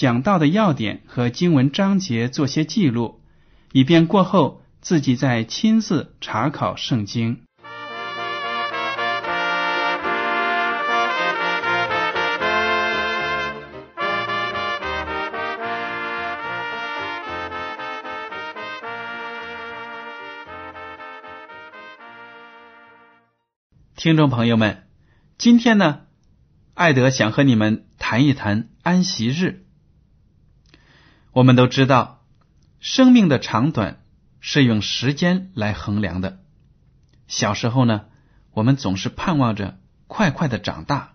讲到的要点和经文章节做些记录，以便过后自己再亲自查考圣经。听众朋友们，今天呢，艾德想和你们谈一谈安息日。我们都知道，生命的长短是用时间来衡量的。小时候呢，我们总是盼望着快快的长大。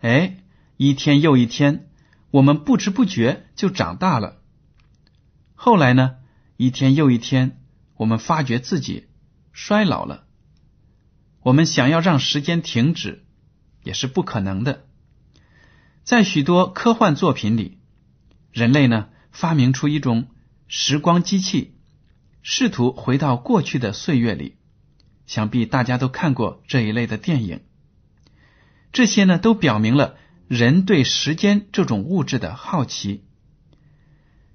哎，一天又一天，我们不知不觉就长大了。后来呢，一天又一天，我们发觉自己衰老了。我们想要让时间停止，也是不可能的。在许多科幻作品里，人类呢发明出一种时光机器，试图回到过去的岁月里。想必大家都看过这一类的电影。这些呢都表明了人对时间这种物质的好奇。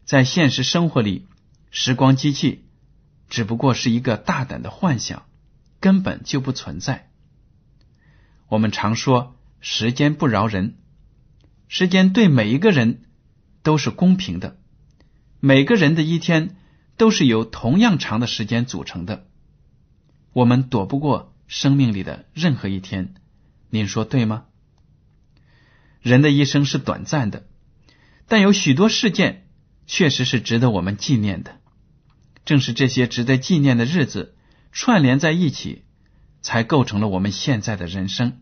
在现实生活里，时光机器只不过是一个大胆的幻想。根本就不存在。我们常说时间不饶人，时间对每一个人都是公平的，每个人的一天都是由同样长的时间组成的。我们躲不过生命里的任何一天，您说对吗？人的一生是短暂的，但有许多事件确实是值得我们纪念的。正是这些值得纪念的日子。串联在一起，才构成了我们现在的人生。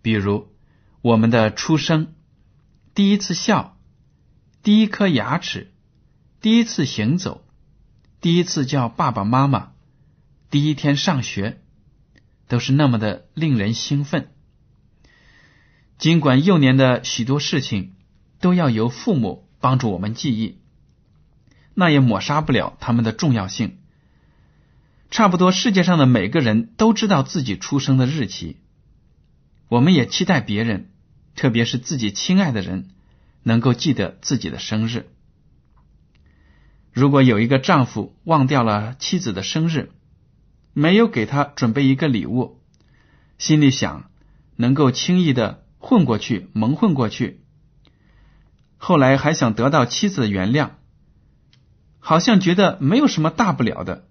比如，我们的出生、第一次笑、第一颗牙齿、第一次行走、第一次叫爸爸妈妈、第一天上学，都是那么的令人兴奋。尽管幼年的许多事情都要由父母帮助我们记忆，那也抹杀不了他们的重要性。差不多，世界上的每个人都知道自己出生的日期。我们也期待别人，特别是自己亲爱的人，能够记得自己的生日。如果有一个丈夫忘掉了妻子的生日，没有给他准备一个礼物，心里想能够轻易的混过去、蒙混过去，后来还想得到妻子的原谅，好像觉得没有什么大不了的。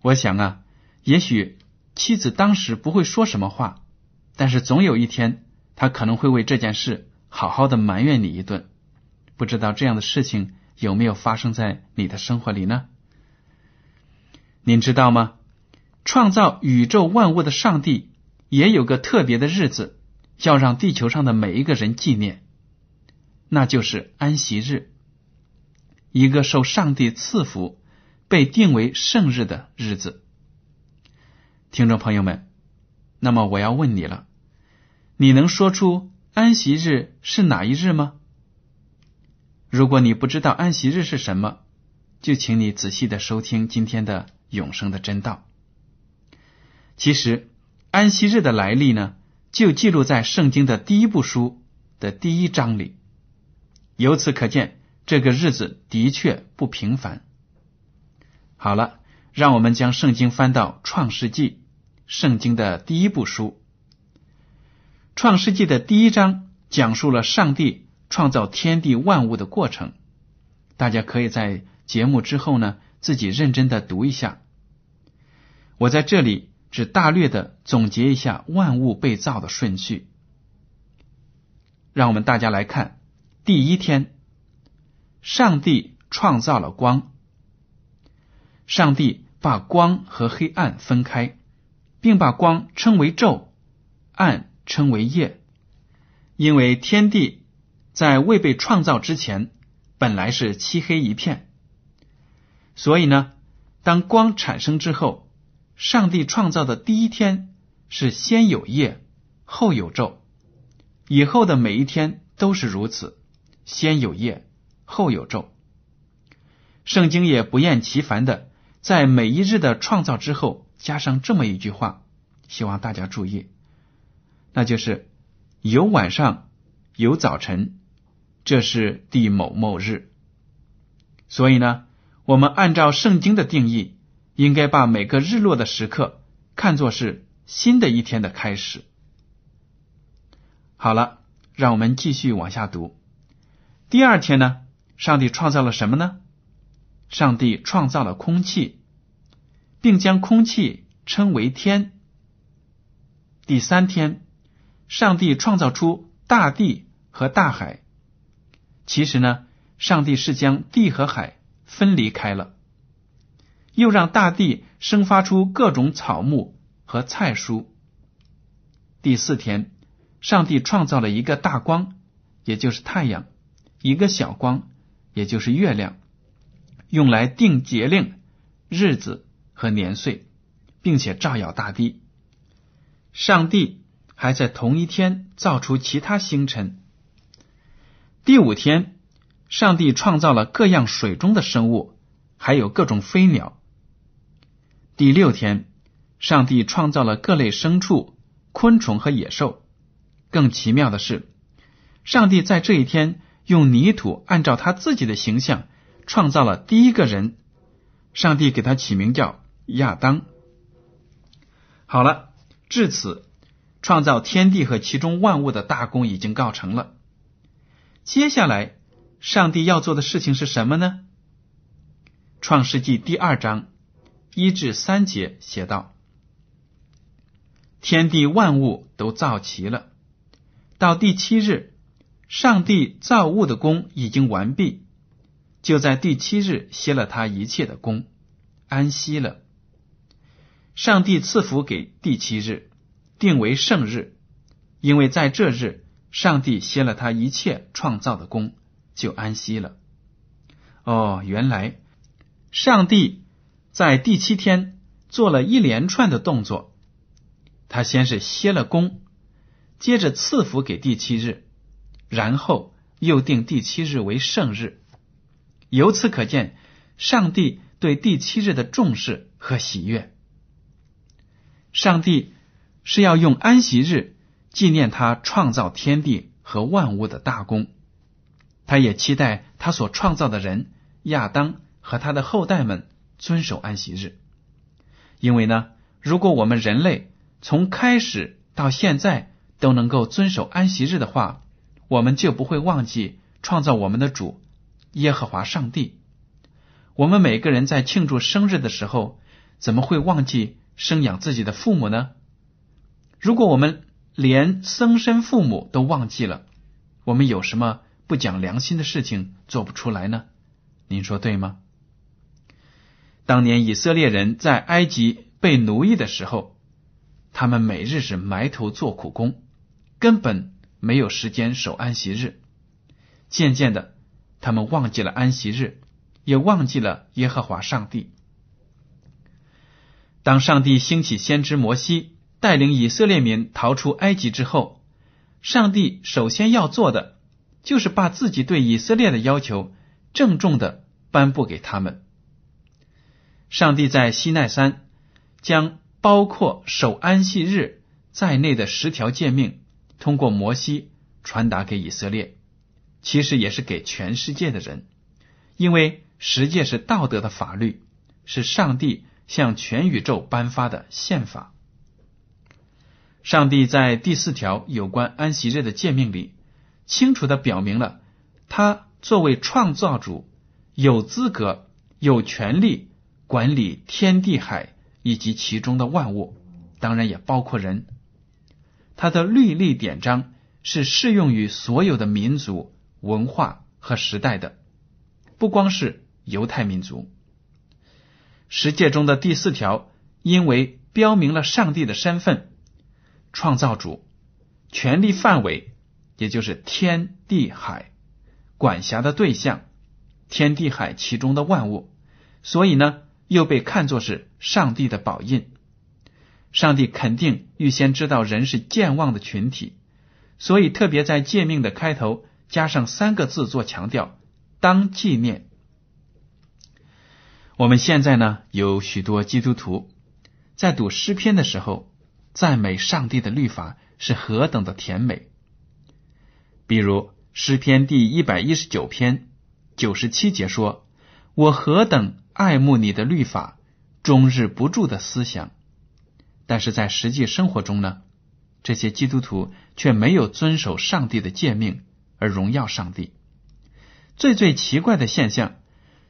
我想啊，也许妻子当时不会说什么话，但是总有一天，他可能会为这件事好好的埋怨你一顿。不知道这样的事情有没有发生在你的生活里呢？您知道吗？创造宇宙万物的上帝也有个特别的日子，要让地球上的每一个人纪念，那就是安息日，一个受上帝赐福。被定为圣日的日子，听众朋友们，那么我要问你了，你能说出安息日是哪一日吗？如果你不知道安息日是什么，就请你仔细的收听今天的永生的真道。其实，安息日的来历呢，就记录在圣经的第一部书的第一章里。由此可见，这个日子的确不平凡。好了，让我们将圣经翻到创世纪，圣经的第一部书。创世纪的第一章讲述了上帝创造天地万物的过程。大家可以在节目之后呢，自己认真的读一下。我在这里只大略的总结一下万物被造的顺序。让我们大家来看，第一天，上帝创造了光。上帝把光和黑暗分开，并把光称为昼，暗称为夜，因为天地在未被创造之前本来是漆黑一片，所以呢，当光产生之后，上帝创造的第一天是先有夜，后有昼，以后的每一天都是如此，先有夜，后有昼。圣经也不厌其烦的。在每一日的创造之后，加上这么一句话，希望大家注意，那就是有晚上，有早晨，这是第某某日。所以呢，我们按照圣经的定义，应该把每个日落的时刻看作是新的一天的开始。好了，让我们继续往下读。第二天呢，上帝创造了什么呢？上帝创造了空气，并将空气称为天。第三天，上帝创造出大地和大海。其实呢，上帝是将地和海分离开了，又让大地生发出各种草木和菜蔬。第四天，上帝创造了一个大光，也就是太阳；一个小光，也就是月亮。用来定节令、日子和年岁，并且照耀大地。上帝还在同一天造出其他星辰。第五天，上帝创造了各样水中的生物，还有各种飞鸟。第六天，上帝创造了各类牲畜、昆虫和野兽。更奇妙的是，上帝在这一天用泥土按照他自己的形象。创造了第一个人，上帝给他起名叫亚当。好了，至此，创造天地和其中万物的大功已经告成了。接下来，上帝要做的事情是什么呢？创世纪第二章一至三节写道：“天地万物都造齐了，到第七日，上帝造物的功已经完毕。”就在第七日歇了他一切的功，安息了。上帝赐福给第七日，定为圣日，因为在这日，上帝歇了他一切创造的功，就安息了。哦，原来上帝在第七天做了一连串的动作，他先是歇了功，接着赐福给第七日，然后又定第七日为圣日。由此可见，上帝对第七日的重视和喜悦。上帝是要用安息日纪念他创造天地和万物的大功，他也期待他所创造的人亚当和他的后代们遵守安息日。因为呢，如果我们人类从开始到现在都能够遵守安息日的话，我们就不会忘记创造我们的主。耶和华上帝，我们每个人在庆祝生日的时候，怎么会忘记生养自己的父母呢？如果我们连生身父母都忘记了，我们有什么不讲良心的事情做不出来呢？您说对吗？当年以色列人在埃及被奴役的时候，他们每日是埋头做苦工，根本没有时间守安息日。渐渐的。他们忘记了安息日，也忘记了耶和华上帝。当上帝兴起先知摩西，带领以色列民逃出埃及之后，上帝首先要做的，就是把自己对以色列的要求郑重的颁布给他们。上帝在西奈山将包括守安息日在内的十条诫命，通过摩西传达给以色列。其实也是给全世界的人，因为十诫是道德的法律，是上帝向全宇宙颁发的宪法。上帝在第四条有关安息日的诫命里，清楚的表明了他作为创造主有资格、有权利管理天地海以及其中的万物，当然也包括人。他的律例典章是适用于所有的民族、文化和时代的，不光是犹太民族。十诫中的第四条，因为标明了上帝的身份，创造主。权力范围，也就是天地海管辖的对象，天地海其中的万物，所以呢，又被看作是上帝的宝印。上帝肯定预先知道人是健忘的群体，所以特别在诫命的开头加上三个字做强调：当纪念。我们现在呢，有许多基督徒在读诗篇的时候，赞美上帝的律法。是何等的甜美！比如诗篇第一百一十九篇九十七节说：“我何等爱慕你的律法，终日不住的思想。”但是在实际生活中呢，这些基督徒却没有遵守上帝的诫命而荣耀上帝。最最奇怪的现象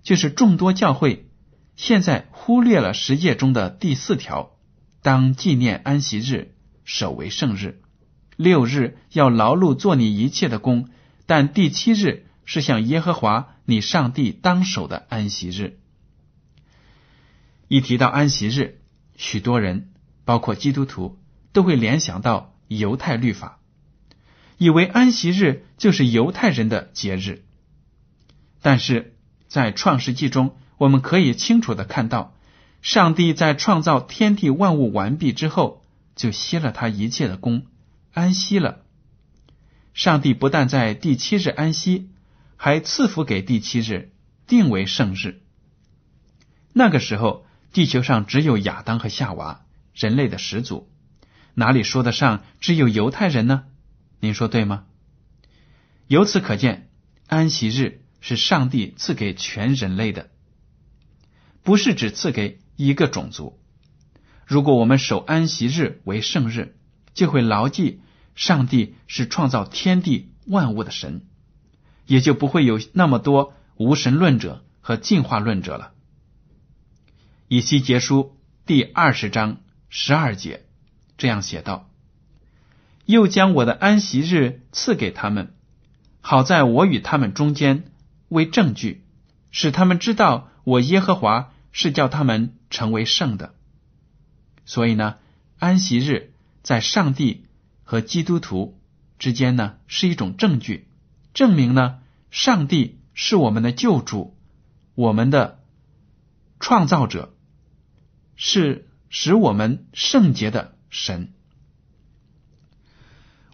就是众多教会现在忽略了十诫中的第四条：当纪念安息日。守为圣日，六日要劳碌做你一切的工，但第七日是向耶和华你上帝当守的安息日。一提到安息日，许多人，包括基督徒，都会联想到犹太律法，以为安息日就是犹太人的节日。但是在创世纪中，我们可以清楚的看到，上帝在创造天地万物完毕之后。就歇了他一切的功，安息了。上帝不但在第七日安息，还赐福给第七日，定为圣日。那个时候，地球上只有亚当和夏娃，人类的始祖，哪里说得上只有犹太人呢？您说对吗？由此可见，安息日是上帝赐给全人类的，不是只赐给一个种族。如果我们守安息日为圣日，就会牢记上帝是创造天地万物的神，也就不会有那么多无神论者和进化论者了。以西结书第二十章十二节这样写道：“又将我的安息日赐给他们，好在我与他们中间为证据，使他们知道我耶和华是叫他们成为圣的。”所以呢，安息日在上帝和基督徒之间呢是一种证据，证明呢上帝是我们的救主，我们的创造者，是使我们圣洁的神。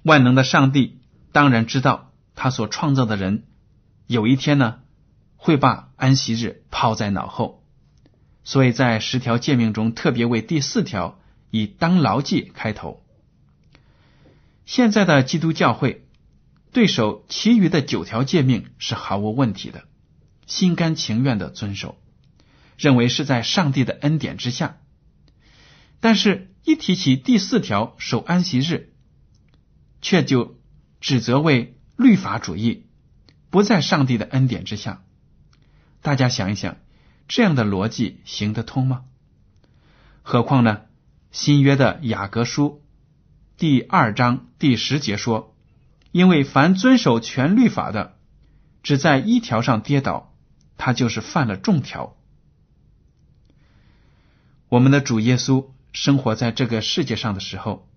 万能的上帝当然知道他所创造的人有一天呢会把安息日抛在脑后。所以在十条诫命中，特别为第四条以“当牢记”开头。现在的基督教会对守其余的九条诫命是毫无问题的，心甘情愿的遵守，认为是在上帝的恩典之下。但是，一提起第四条守安息日，却就指责为律法主义，不在上帝的恩典之下。大家想一想。这样的逻辑行得通吗？何况呢？新约的雅各书第二章第十节说：“因为凡遵守全律法的，只在一条上跌倒，他就是犯了众条。”我们的主耶稣生活在这个世界上的时候，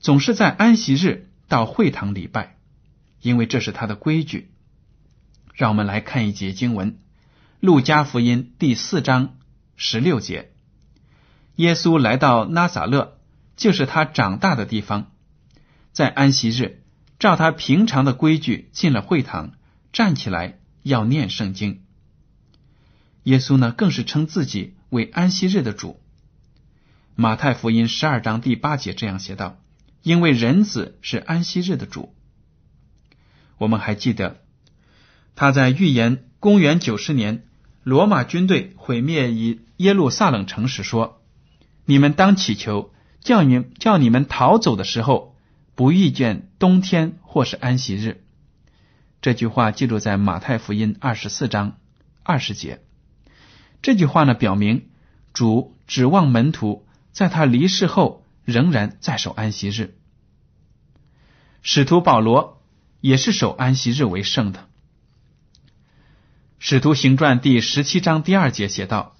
总是在安息日到会堂礼拜，因为这是他的规矩。让我们来看一节经文。路加福音第四章十六节，耶稣来到拉撒勒，就是他长大的地方，在安息日，照他平常的规矩进了会堂，站起来要念圣经。耶稣呢，更是称自己为安息日的主。马太福音十二章第八节这样写道：“因为人子是安息日的主。”我们还记得他在预言公元九十年。罗马军队毁灭以耶路撒冷城时说：“你们当祈求，叫你叫你们逃走的时候，不遇见冬天或是安息日，这句话记录在马太福音二十四章二十节。这句话呢，表明主指望门徒在他离世后仍然在守安息日。使徒保罗也是守安息日为圣的。使徒行传第十七章第二节写道：“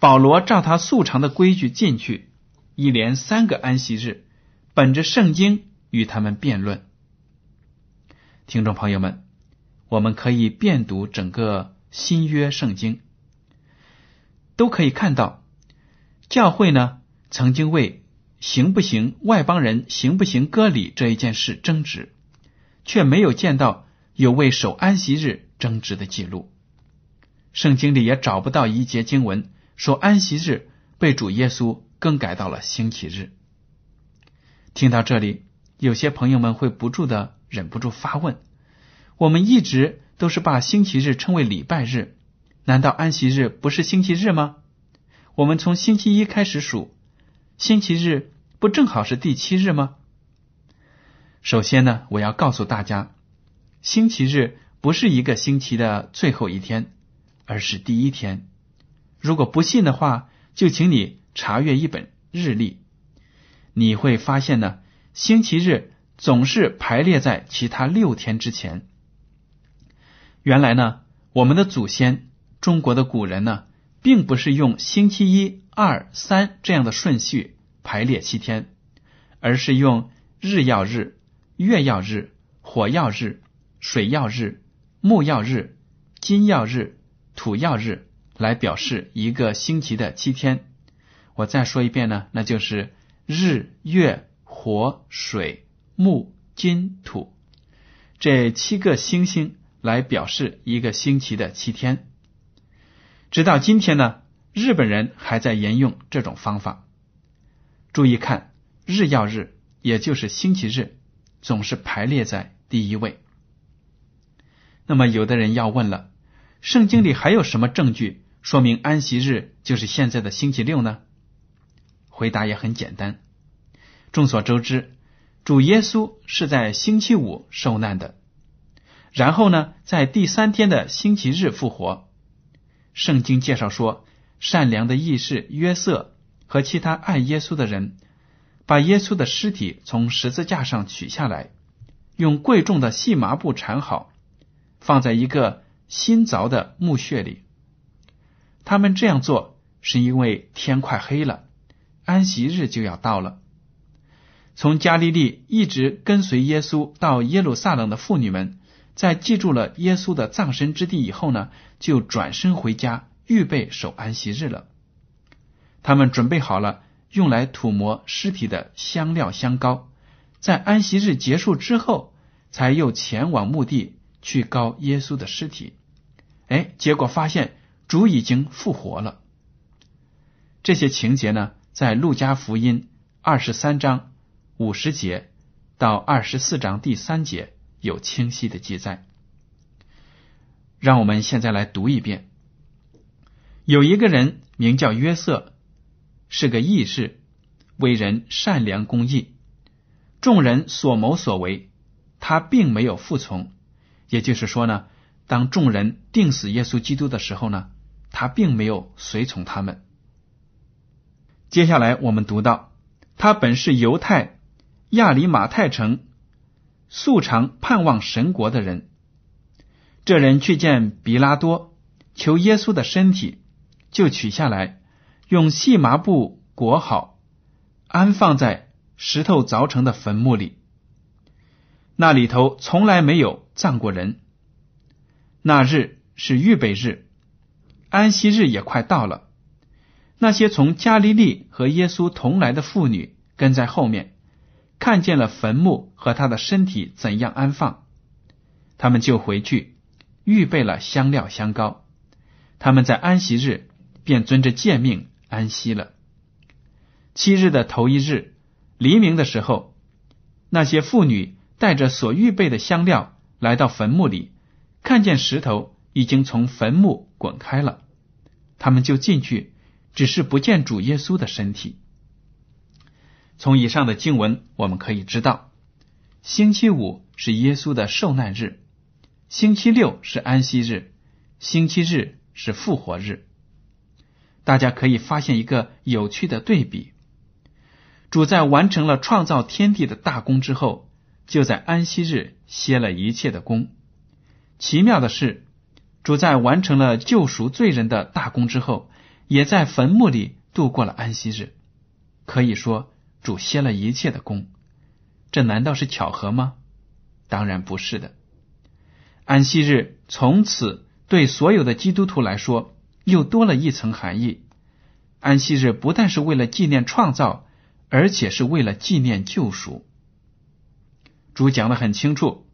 保罗照他素常的规矩进去，一连三个安息日，本着圣经与他们辩论。”听众朋友们，我们可以遍读整个新约圣经，都可以看到，教会呢曾经为行不行外邦人行不行割礼这一件事争执，却没有见到有为守安息日争执的记录。圣经里也找不到一节经文说安息日被主耶稣更改到了星期日。听到这里，有些朋友们会不住的忍不住发问：我们一直都是把星期日称为礼拜日，难道安息日不是星期日吗？我们从星期一开始数，星期日不正好是第七日吗？首先呢，我要告诉大家，星期日不是一个星期的最后一天。而是第一天。如果不信的话，就请你查阅一本日历，你会发现呢，星期日总是排列在其他六天之前。原来呢，我们的祖先中国的古人呢，并不是用星期一、二、三这样的顺序排列七天，而是用日曜日、月曜日、火曜日、水曜日、木曜日、金曜日。土曜日来表示一个星期的七天，我再说一遍呢，那就是日、月、火、水、木、金、土这七个星星来表示一个星期的七天。直到今天呢，日本人还在沿用这种方法。注意看，日曜日也就是星期日，总是排列在第一位。那么，有的人要问了。圣经里还有什么证据说明安息日就是现在的星期六呢？回答也很简单。众所周知，主耶稣是在星期五受难的，然后呢，在第三天的星期日复活。圣经介绍说，善良的义士约瑟和其他爱耶稣的人，把耶稣的尸体从十字架上取下来，用贵重的细麻布缠好，放在一个。新凿的墓穴里，他们这样做是因为天快黑了，安息日就要到了。从加利利一直跟随耶稣到耶路撒冷的妇女们，在记住了耶稣的葬身之地以后呢，就转身回家，预备守安息日了。他们准备好了用来涂抹尸体的香料香膏，在安息日结束之后，才又前往墓地去膏耶稣的尸体。哎，结果发现主已经复活了。这些情节呢，在路加福音二十三章五十节到二十四章第三节有清晰的记载。让我们现在来读一遍。有一个人名叫约瑟，是个义士，为人善良公义，众人所谋所为，他并没有服从。也就是说呢。当众人定死耶稣基督的时候呢，他并没有随从他们。接下来我们读到，他本是犹太亚里马太城素常盼望神国的人。这人去见比拉多，求耶稣的身体，就取下来，用细麻布裹好，安放在石头凿成的坟墓里。那里头从来没有葬过人。那日是预备日，安息日也快到了。那些从加利利和耶稣同来的妇女跟在后面，看见了坟墓和他的身体怎样安放，他们就回去预备了香料香膏。他们在安息日便遵着诫命安息了。七日的头一日黎明的时候，那些妇女带着所预备的香料来到坟墓里。看见石头已经从坟墓滚开了，他们就进去，只是不见主耶稣的身体。从以上的经文我们可以知道，星期五是耶稣的受难日，星期六是安息日，星期日是复活日。大家可以发现一个有趣的对比：主在完成了创造天地的大功之后，就在安息日歇了一切的功。奇妙的是，主在完成了救赎罪人的大功之后，也在坟墓里度过了安息日。可以说，主歇了一切的功。这难道是巧合吗？当然不是的。安息日从此对所有的基督徒来说。又多了一层含义。安息日不但是为了纪念创造，而且是为了纪念救赎。主讲的很清楚，《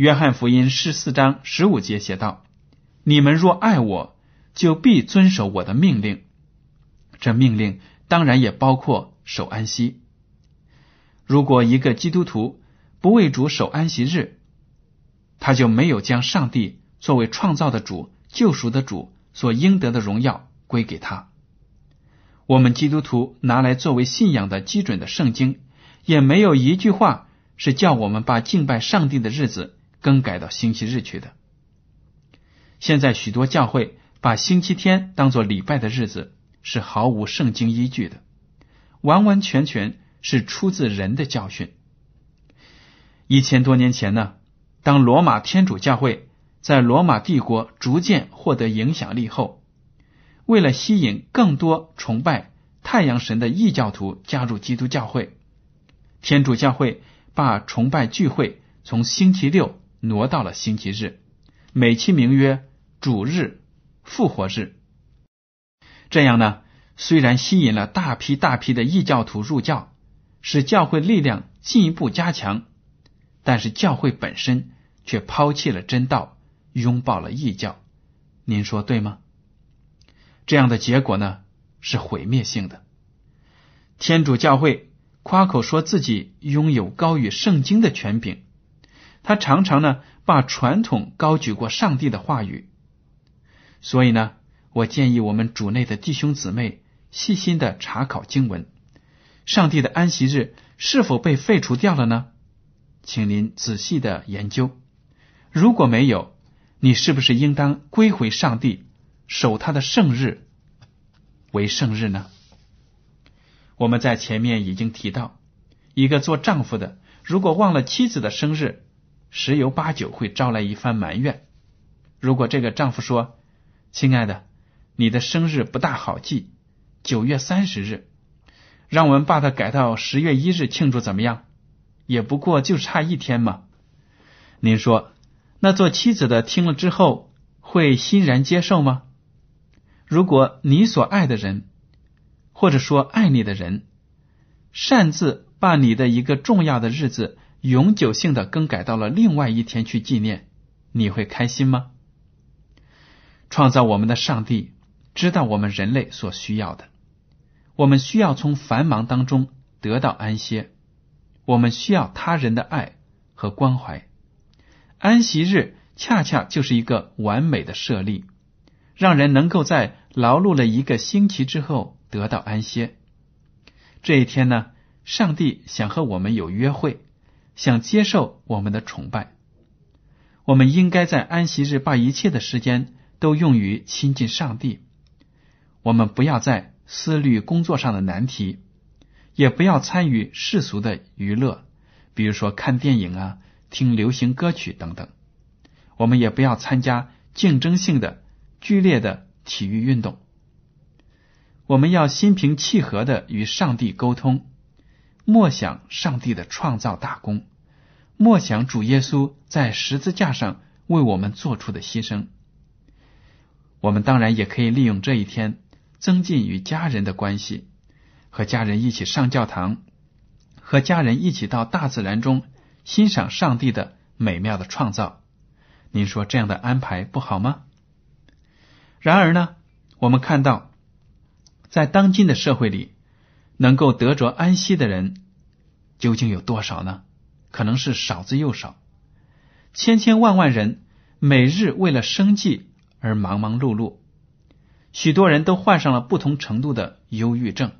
约翰福音》十四章十五节写道：“你们若爱我，就必遵守我的命令。”这命令当然也包括守安息。如果一个基督徒不为主守安息日，他就没有将上帝作为创造的主、救赎的主。所应得的荣耀归给他。我们基督徒拿来作为信仰的基准的圣经，也没有一句话是叫我们把敬拜上帝的日子更改到星期日去的。现在许多教会把星期天当做礼拜的日子，是毫无圣经依据的，完完全全是出自人的教训。一千多年前呢，当罗马天主教会。在罗马帝国逐渐获得影响力后，为了吸引更多崇拜太阳神的异教徒加入基督教会，天主教会把崇拜聚会从星期六挪到了星期日，美其名曰主日、复活日。这样呢，虽然吸引了大批大批的异教徒入教，使教会力量进一步加强，但是教会本身却抛弃了真道。拥抱了异教，您说对吗？这样的结果呢是毁灭性的。天主教会夸口说自己拥有高于圣经的权柄，他常常呢把传统高举过上帝的话语。所以呢，我建议我们主内的弟兄姊妹细心的查考经文：上帝的安息日是否被废除掉了呢？请您仔细的研究。如果没有，你是不是应当归回上帝，守他的圣日为圣日呢？我们在前面已经提到，一个做丈夫的如果忘了妻子的生日，十有八九会招来一番埋怨。如果这个丈夫说：“亲爱的，你的生日不大好记，九月三十日，让我们把它改到十月一日庆祝，怎么样？也不过就差一天嘛。”您说？那做妻子的听了之后会欣然接受吗？如果你所爱的人，或者说爱你的人，擅自把你的一个重要的日子永久性的更改到了另外一天去纪念，你会开心吗？创造我们的上帝知道我们人类所需要的，我们需要从繁忙当中得到安歇，我们需要他人的爱和关怀。安息日恰恰就是一个完美的设立，让人能够在劳碌了一个星期之后得到安歇。这一天呢，上帝想和我们有约会，想接受我们的崇拜。我们应该在安息日把一切的时间都用于亲近上帝。我们不要再思虑工作上的难题，也不要参与世俗的娱乐，比如说看电影啊。听流行歌曲等等，我们也不要参加竞争性的剧烈的体育运动。我们要心平气和的与上帝沟通，默想上帝的创造大功，默想主耶稣在十字架上为我们做出的牺牲。我们当然也可以利用这一天增进与家人的关系，和家人一起上教堂，和家人一起到大自然中。欣赏上帝的美妙的创造，您说这样的安排不好吗？然而呢，我们看到，在当今的社会里，能够得着安息的人究竟有多少呢？可能是少之又少。千千万万人每日为了生计而忙忙碌碌，许多人都患上了不同程度的忧郁症，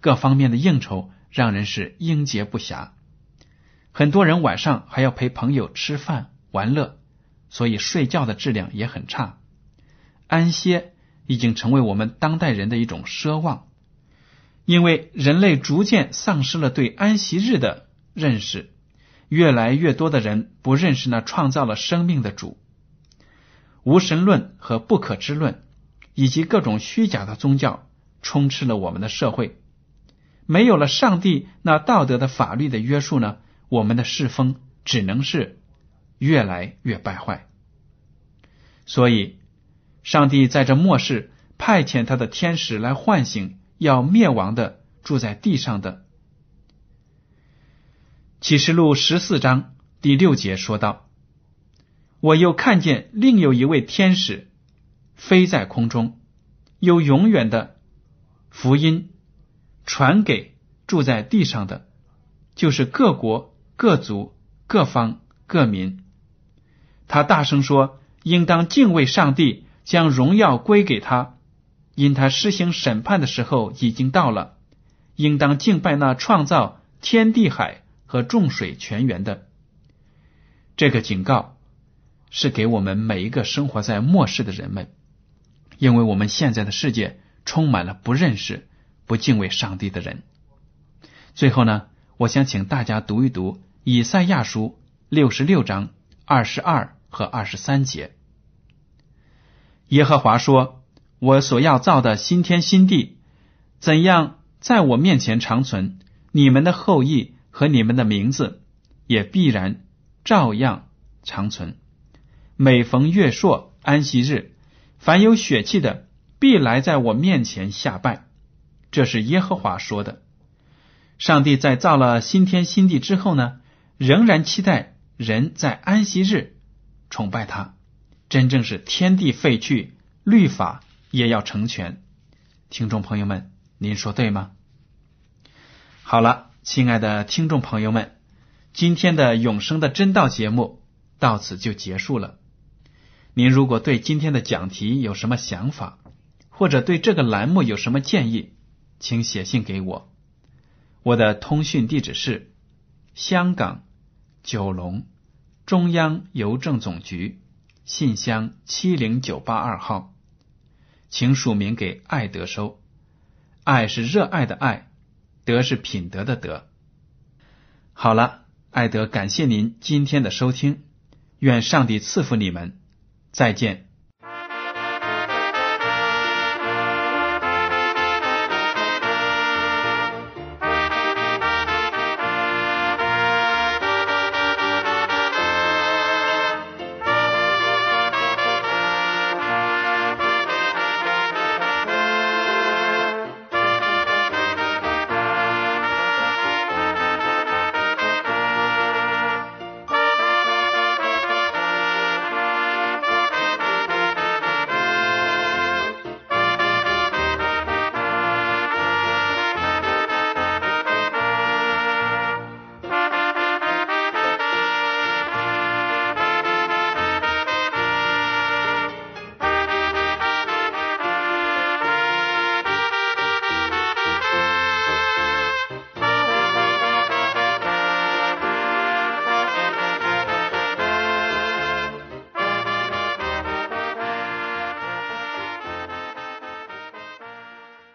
各方面的应酬让人是应接不暇。很多人晚上还要陪朋友吃饭玩乐，所以睡觉的质量也很差。安歇已经成为我们当代人的一种奢望，因为人类逐渐丧失了对安息日的认识，越来越多的人不认识那创造了生命的主。无神论和不可知论，以及各种虚假的宗教，充斥了我们的社会。没有了上帝那道德的法律的约束呢，我们的世风只能是越来越败坏。所以，上帝在这末世派遣他的天使来唤醒要灭亡的住在地上的。启示录十四章第六节说道。我又看见另有一位天使飞在空中，有永远的福音传给住在地上的，就是各国、各族、各方、各民。他大声说：“应当敬畏上帝，将荣耀归给他，因他施行审判的时候已经到了。应当敬拜那创造天地海和众水泉源的。”这个警告。是给我们每一个生活在末世的人们，因为我们现在的世界充满了不认识、不敬畏上帝的人。最后呢，我想请大家读一读以赛亚书六十六章二十二和二十三节。耶和华说：“我所要造的新天新地，怎样在我面前长存？你们的后裔和你们的名字也必然照样长存。”每逢月朔安息日，凡有血气的，必来在我面前下拜。这是耶和华说的。上帝在造了新天新地之后呢，仍然期待人在安息日崇拜他。真正是天地废去，律法也要成全。听众朋友们，您说对吗？好了，亲爱的听众朋友们，今天的永生的真道节目到此就结束了。您如果对今天的讲题有什么想法，或者对这个栏目有什么建议，请写信给我。我的通讯地址是香港九龙中央邮政总局信箱七零九八二号，请署名给爱德收。爱是热爱的爱，德是品德的德。好了，爱德，感谢您今天的收听，愿上帝赐福你们。再见。